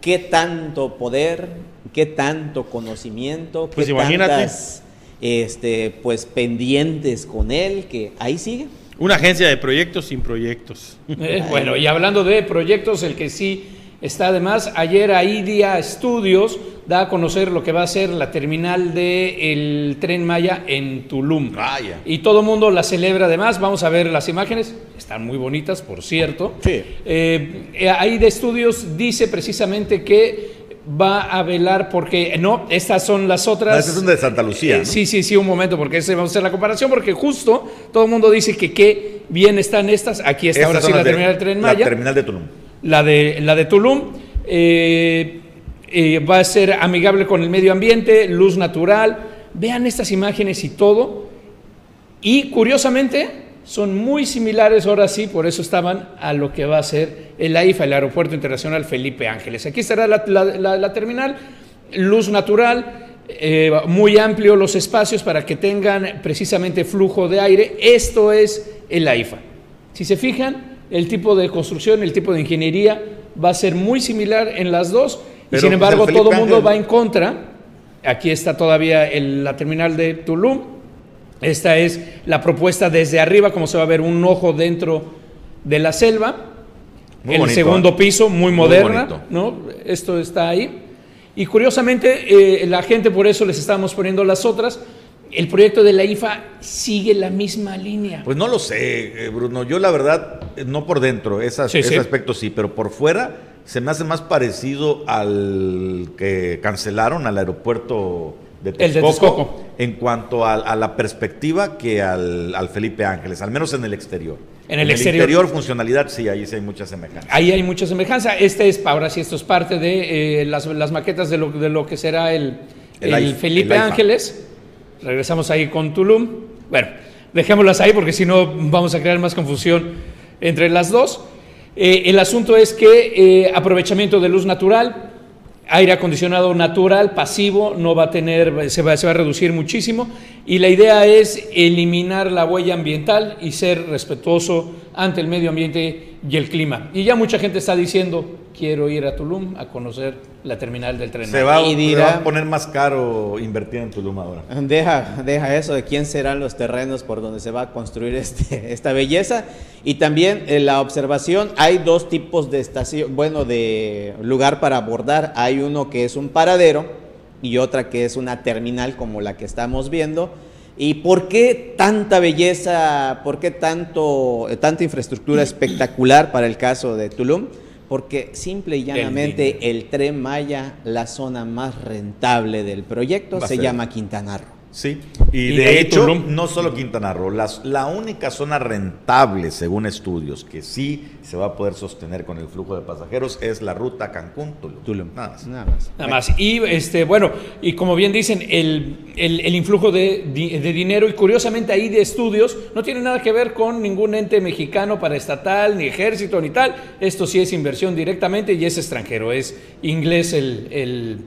¿Qué tanto poder, qué tanto conocimiento, Pues qué imagínate. tantas este, pues pendientes con él que ahí sigue? Una agencia de proyectos sin proyectos. Eh, bueno, y hablando de proyectos, el que sí está además, ayer ahí Día Estudios da a conocer lo que va a ser la terminal del Tren Maya en Tulum. Vaya. Y todo el mundo la celebra además, vamos a ver las imágenes, están muy bonitas, por cierto. Sí. Eh, eh, ahí de Estudios dice precisamente que va a velar porque, no, estas son las otras. No, este es un de Santa Lucía, Eh, ¿no? Sí, sí, sí, un momento, porque ese vamos a hacer la comparación, porque justo todo el mundo dice que qué bien están estas. Aquí está ahora Estas sí son la de- terminal del Tren La Maya. terminal de Tulum. La de, la de Tulum eh, eh, va a ser amigable con el medio ambiente, luz natural. Vean estas imágenes y todo. Y curiosamente son muy similares, ahora sí, por eso estaban a lo que va a ser el AIFA, el Aeropuerto Internacional Felipe Ángeles. Aquí estará la, terminal, luz natural, eh, muy amplio los espacios para que tengan precisamente flujo de aire. Esto es el AIFA. Si se fijan, el tipo de construcción, el tipo de ingeniería va a ser muy similar en las dos. Y sin pues, embargo, el todo el mundo va en contra. Aquí está todavía el- la terminal de Tulum. Esta es la propuesta desde arriba, como se va a ver un ojo dentro de la selva. Muy el bonito, segundo ¿eh? piso, muy Muy moderna, bonito. ¿no? Esto está ahí. Y curiosamente, eh, la gente por eso les estamos poniendo las otras. El proyecto de la IFA sigue la misma línea. Pues no lo sé, eh, Bruno. Yo la verdad, no por dentro, esas- Sí, ese sí. aspecto sí, pero por fuera se me hace más parecido al que cancelaron al aeropuerto de El de Texcoco, en cuanto a, a la perspectiva que al, al Felipe Ángeles, al menos en el exterior. En el exterior. funcionalidad, sí, ahí sí hay mucha semejanza. Ahí hay mucha semejanza. Este es, ahora sí, esto es parte de eh, las, las maquetas de lo, de lo que será el, El el Felipe el. Ángeles. Regresamos ahí con Tulum. Bueno, dejémoslas ahí porque si no vamos a crear más confusión entre las dos. Eh, el asunto es que eh, aprovechamiento de luz natural, aire acondicionado natural, pasivo, no va a tener, se va, se va a reducir muchísimo. Y la idea es eliminar la huella ambiental y ser respetuoso ante el medio ambiente y el clima. Y ya mucha gente está diciendo, quiero ir a Tulum a conocer la terminal del tren. Se va, Y se dirá- va a poner más caro invertir en Tulum ahora. Deja, deja eso de quién serán los terrenos por donde se va a construir este, [laughs] esta belleza. Y también en la observación, hay dos tipos de estación, bueno, de lugar para abordar. Hay uno que es un paradero y otra que es una terminal como la que estamos viendo. ¿Y por qué tanta belleza, por qué tanto, eh, tanta infraestructura espectacular para el caso de Tulum? Porque simple y llanamente el, tren Maya, la zona más rentable del proyecto, se llama Quintana Roo. Sí, y, Y de, hecho, Tulum. no solo Quintana Roo, las- la única zona rentable, según estudios, que sí se va a poder sostener con el flujo de pasajeros es la ruta Cancún-Tulum. Tulum. Nada más. Nada más. Nada más. Y este, bueno, y como bien dicen, el, el- el influjo de, de dinero, y curiosamente ahí de estudios, no tiene nada que ver con ningún ente mexicano para estatal, ni ejército, ni tal. Esto sí es inversión directamente y es extranjero, es inglés el, el,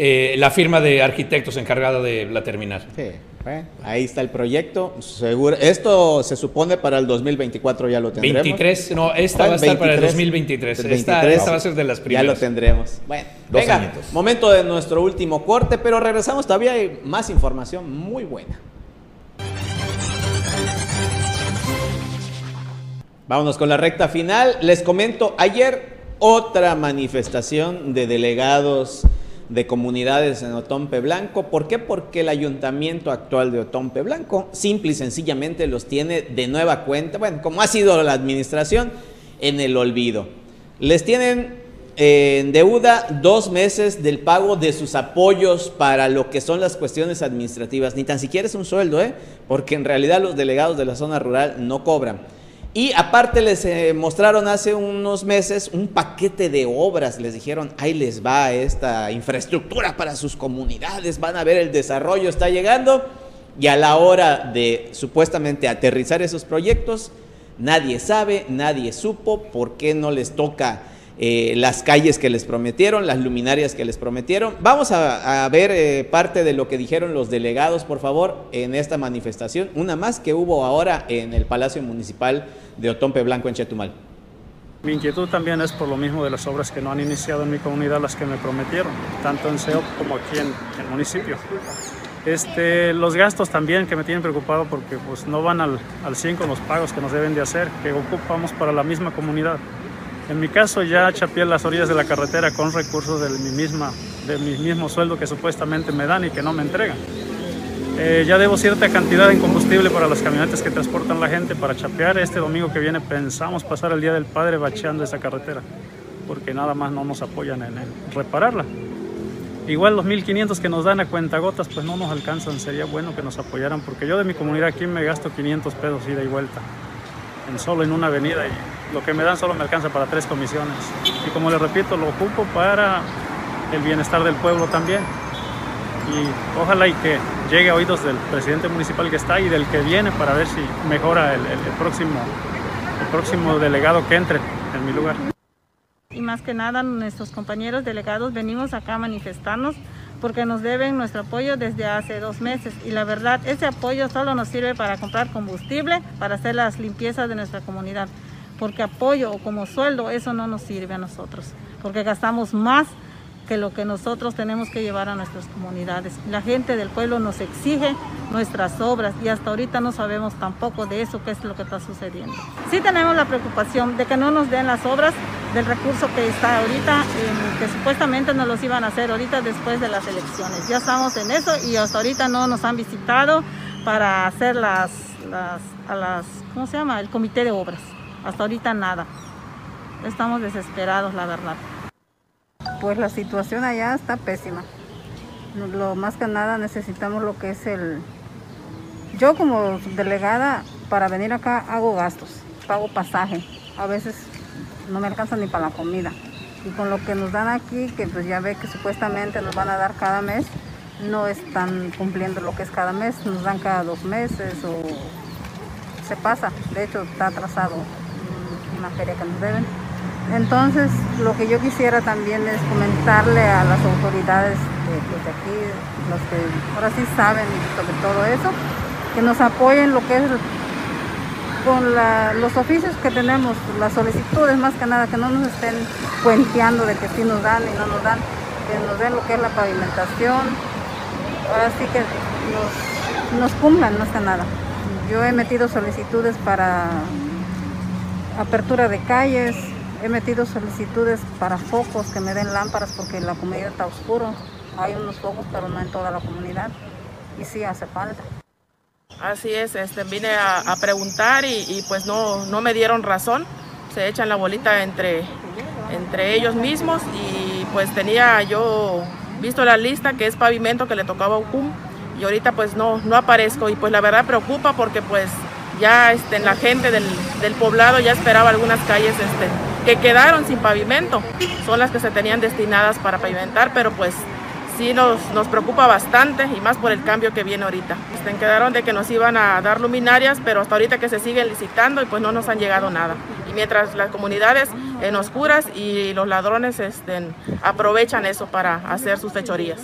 eh, la firma de arquitectos encargada de la terminal. Sí, bueno, ahí está el proyecto. Seguro, esto se supone para el 2024 ya lo tendremos. 23, no, esta va a estar para el 23. 2023. El Esta, 23. esta va a ser de las Ya primeras. lo tendremos. Bueno, Dos venga, añitos. momento de nuestro último corte, pero regresamos. Todavía hay más información muy buena. Vámonos con la recta final. Les comento, ayer otra manifestación de delegados de comunidades en Otompe Blanco. ¿Por qué? Porque el ayuntamiento actual de Otompe Blanco simple y sencillamente los tiene de nueva cuenta, bueno, como ha sido la administración, en el olvido. Les tienen eh, en deuda dos meses del pago de sus apoyos para lo que son las cuestiones administrativas. Ni tan siquiera es un sueldo, ¿eh? porque en realidad los delegados de la zona rural no cobran. Y aparte les eh, mostraron hace unos meses un paquete de obras, les dijeron, ahí les va esta infraestructura para sus comunidades, van a ver el desarrollo está llegando y a la hora de supuestamente aterrizar esos proyectos, nadie sabe, nadie supo por qué no les toca eh, las calles que les prometieron, las luminarias que les prometieron. Vamos a, ver eh, parte de lo que dijeron los delegados, por favor, en esta manifestación, una más que hubo ahora en el Palacio Municipal de Otompe Blanco en Chetumal. Mi inquietud también es por lo mismo de las obras que no han iniciado en mi comunidad, las que me prometieron, tanto en SEOP como aquí en el municipio. Este, los gastos también que me tienen preocupado porque pues, no van al, al 100 con los pagos que nos deben de hacer, que ocupamos para la misma comunidad. En mi caso ya chapié las orillas de la carretera con recursos de mi, misma, de mi mismo sueldo que supuestamente me dan y que no me entregan. Eh, ya debo cierta cantidad en combustible para las camionetas que transportan la gente para chapear. Este domingo que viene pensamos pasar el Día del Padre bacheando esa carretera, porque nada más no nos apoyan en, repararla. Igual los 1.500 que nos dan a cuentagotas pues no nos alcanzan, sería bueno que nos apoyaran, porque yo de mi comunidad aquí me gasto 500 pesos ida y vuelta en solo en una avenida y lo que me dan solo me alcanza para tres comisiones. Y como les repito, lo ocupo para el bienestar del pueblo también. Y ojalá y que llegue a oídos del presidente municipal que está y del que viene para ver si mejora el, el próximo, el próximo delegado que entre en mi lugar. Y más que nada nuestros compañeros delegados venimos acá a manifestarnos porque nos deben nuestro apoyo desde hace dos meses y la verdad ese apoyo solo nos sirve para comprar combustible, para hacer las limpiezas de nuestra comunidad, porque apoyo o como sueldo eso no nos sirve a nosotros, porque gastamos más que lo que nosotros tenemos que llevar a nuestras comunidades. La gente del pueblo nos exige nuestras obras y hasta ahorita no sabemos tampoco de eso, qué es lo que está sucediendo. Sí tenemos la preocupación de que no nos den las obras del recurso que está ahorita, que supuestamente nos los iban a hacer ahorita después de las elecciones. Ya estamos en eso y hasta ahorita no nos han visitado para hacer las, las, a las, ¿cómo se llama? El comité de obras. Hasta ahorita nada. Estamos desesperados, la verdad. Pues la situación allá está pésima. Lo más que nada necesitamos lo que es el... Yo como delegada para venir acá hago gastos, pago pasaje. A veces no me alcanza ni para la comida. Y con lo que nos dan aquí, que pues ya ve que supuestamente nos van a dar cada mes, no están cumpliendo lo que es cada mes, nos dan cada dos meses o se pasa. De hecho, está atrasado una feria que nos deben. Entonces, lo que yo quisiera también es comentarle a las autoridades de, pues, de aquí, los que ahora sí saben sobre todo eso, que nos apoyen lo que es con los oficios que tenemos, las solicitudes más que nada, que no nos estén cuenteando de que sí nos dan y no nos dan, que nos den lo que es la pavimentación, ahora sí que nos cumplan más que nada. Yo he metido solicitudes para apertura de calles, he metido solicitudes para focos que me den lámparas porque la comunidad está oscuro. Hay unos focos, pero no en toda la comunidad. Y sí hace falta. Así es, este, vine a, preguntar y, pues no, no me dieron razón. Se echan la bolita entre, entre ellos mismos y pues tenía yo visto la lista que es pavimento que le tocaba a UCUM y ahorita pues no, no aparezco y pues la verdad preocupa porque pues ya este, la gente del, del poblado ya esperaba algunas calles este, que quedaron sin pavimento, son las que se tenían destinadas para pavimentar, pero pues sí nos, nos preocupa bastante y más por el cambio que viene ahorita. Este, quedaron de que nos iban a dar luminarias, pero hasta ahorita que se siguen licitando y pues no nos han llegado nada. Y mientras las comunidades en oscuras y los ladrones este, aprovechan eso para hacer sus fechorías.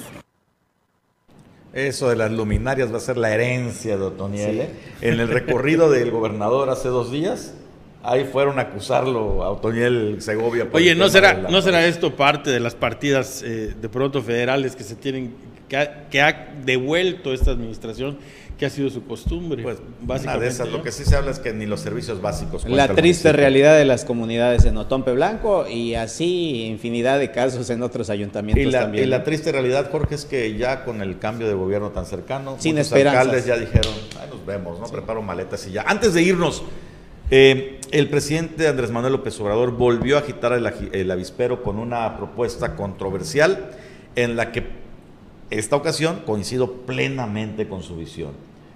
Eso de las luminarias va a ser la herencia de Otoniel. ¿eh? En el [laughs] recorrido del gobernador hace dos días, ahí fueron a acusarlo a Otoniel Segovia. Oye, ¿no será, ¿no será esto parte de las partidas eh, de pronto federales que se tienen, que ha, que ha devuelto esta administración? Que ha sido su costumbre. Pues básicamente. de esas, lo que sí se habla es que ni los servicios básicos. La triste realidad de las comunidades en Otompe Blanco y así infinidad de casos en otros ayuntamientos y la, también. Y la triste realidad, Jorge, es que ya con el cambio de gobierno tan cercano, Sin esperanzas. alcaldes ya dijeron, Ay, nos vemos, ¿no? Preparo maletas y ya. Antes de irnos, eh, el presidente Andrés Manuel López Obrador volvió a agitar el, el avispero con una propuesta controversial en la que esta ocasión coincido plenamente con su visión.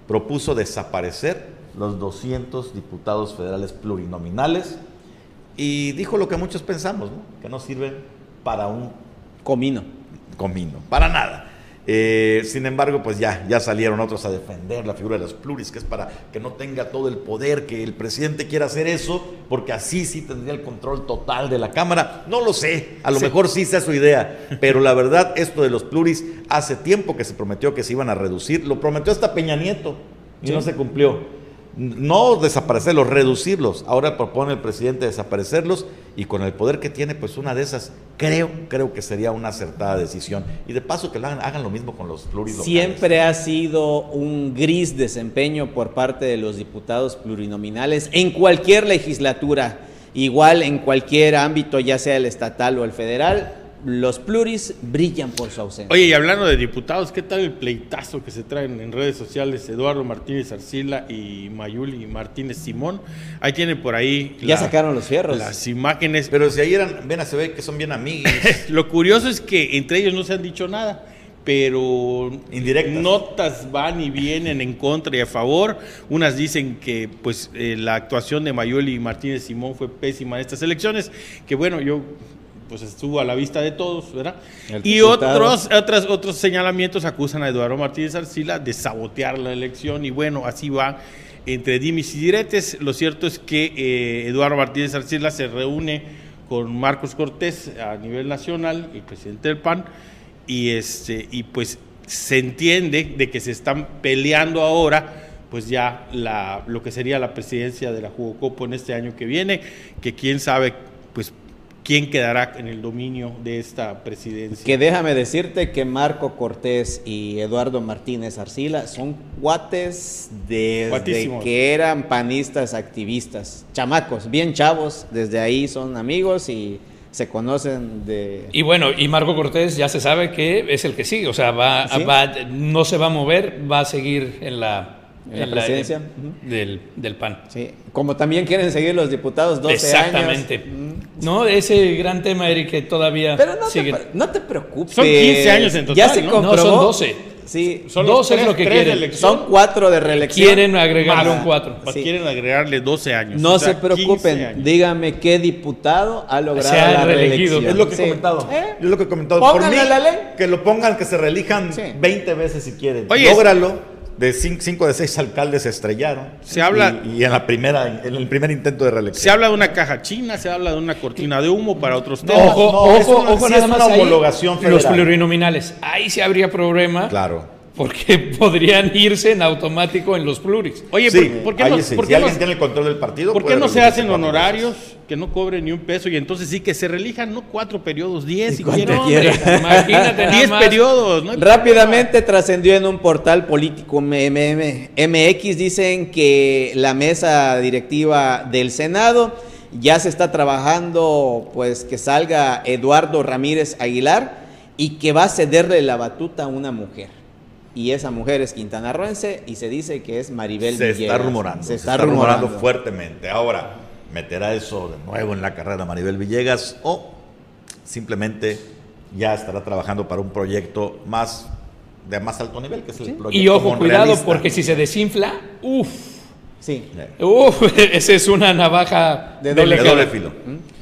Propuso desaparecer los 200 diputados federales plurinominales y dijo lo que muchos pensamos, ¿no? que no sirven para un Comino. comino, para nada. Eh, sin embargo, pues ya, ya salieron otros a defender la figura de los pluris, que es para que no tenga todo el poder, que el presidente quiera hacer eso, porque así sí tendría el control total de la Cámara. No lo sé, a lo mejor sí sea su idea, pero la verdad, esto de los pluris, hace tiempo que se prometió que se iban a reducir, lo prometió hasta Peña Nieto y Sí. no se cumplió. No desaparecerlos, reducirlos. Ahora propone el presidente desaparecerlos y con el poder que tiene, pues una de esas, creo, creo que sería una acertada decisión. Y de paso que lo hagan, hagan lo mismo con los pluris locales. Siempre ha sido un gris desempeño por parte de los diputados plurinominales en cualquier legislatura, igual en cualquier ámbito, ya sea el estatal o el federal, los pluris brillan por su ausencia. Oye, y hablando de diputados, ¿qué tal el pleitazo que se traen en redes sociales Eduardo Martínez Arcila y Mayuli Martínez Simón? Ahí tienen por ahí ya sacaron los fierros. las imágenes. Pero si ahí eran, ven, se ve que son bien amigos. [laughs] Lo curioso es que entre ellos no se han dicho nada, pero Indirectas. notas van y vienen en contra y a favor. Unas dicen que pues eh, la actuación de Mayoli y Martínez Simón fue pésima en estas elecciones, que bueno, yo pues estuvo a la vista de todos, ¿verdad? El Y otros, otras, otros señalamientos acusan a Eduardo Martínez Arcila de sabotear la elección y bueno, así va entre dimis y diretes. Lo cierto es que eh, Eduardo Martínez Arcila se reúne con Marcos Cortés a nivel nacional, el presidente del PAN, y, este, y pues se entiende de que se están peleando ahora pues ya la, lo que sería la presidencia de la Jugocopo en este año que viene, que quién sabe pues quién quedará en el dominio de esta presidencia. Que déjame decirte que Marco Cortés y Eduardo Martínez Arcila son cuates desde Cuatísimos. que eran panistas activistas, chamacos, bien chavos, desde ahí son amigos y se conocen de... Y bueno, y Marco Cortés ya se sabe que es el que sigue, o sea, va, ¿Sí? va- no se va a mover, va a seguir en la, En la presidencia. Ujú. del, del PAN. Sí, como también quieren seguir los diputados 12 Exactamente. años. Mm. No, ese gran tema, Eric, que todavía Pero no te, sigue. pre- no te preocupes. Son 15 años en Ya total, se ¿no? comprobó. No, son 12. Sí, Son los 12 es tres- lo que de quieren. son cuatro de reelección. Quieren agregarle un 4. Pues Sí. Quieren agregarle 12 años. No o sea, se preocupen, 15 años. dígame qué diputado ha logrado Se ha la reelegido. reelección. Es lo que he Sí. comentado. ¿Eh? Es lo que he comentado. Por Pónganle mí, la ley. que lo pongan, que se reelijan Sí. 20 veces si quieren. Oye, Lógralo. De 5 de 6 alcaldes se estrellaron. Se habla- Y, y en, la primera, en el primer intento de reelección. Se habla de una caja china, se habla de una cortina de humo para otros No, temas. Ojo, no, es ojo, una- ojo, sí nada es más una ahí, homologación Los federal. plurinominales. Ahí sí habría problema. Claro. Porque [laughs] podrían irse en automático en los pluris. Oye, Sí, ¿por, por qué no, sí. por si qué no- alguien tiene el control del partido. por qué no se hacen honorarios que no cobren ni un peso y entonces sí que se reelijan no cuatro periodos, diez si quieren? Imagínate [laughs] diez más. periodos. ¿no? Rápidamente trascendió en un portal político MX, dicen que la mesa directiva del Senado ya se está trabajando, pues que salga Eduardo Ramírez Aguilar y que va a cederle la batuta a una mujer. Y esa mujer es quintanarroense y se dice que es Maribel Se Villegas. está rumorando. Se está, rumorando. fuertemente. Ahora, ¿meterá eso de nuevo en la carrera Maribel Villegas o simplemente ya estará trabajando para un proyecto más de más alto nivel, que es el proyecto Y ojo, cuidado, porque si se desinfla, uff, Sí. uff, [laughs] esa es una navaja De doble De doble filo.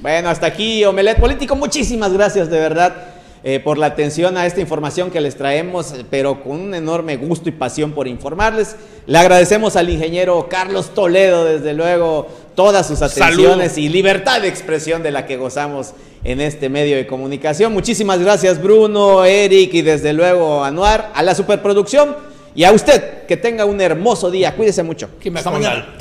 Bueno, hasta aquí Omelet Político. Muchísimas gracias de verdad eh, por la atención a esta información que les traemos, pero con un enorme gusto y pasión por informarles. Le agradecemos al ingeniero Carlos Toledo, desde luego, todas sus atenciones y libertad de expresión de la que gozamos en este medio de comunicación. Muchísimas gracias Bruno, Eric y desde luego Anuar, a la superproducción y a usted. Que tenga un hermoso día. Cuídese mucho. Hasta mañana.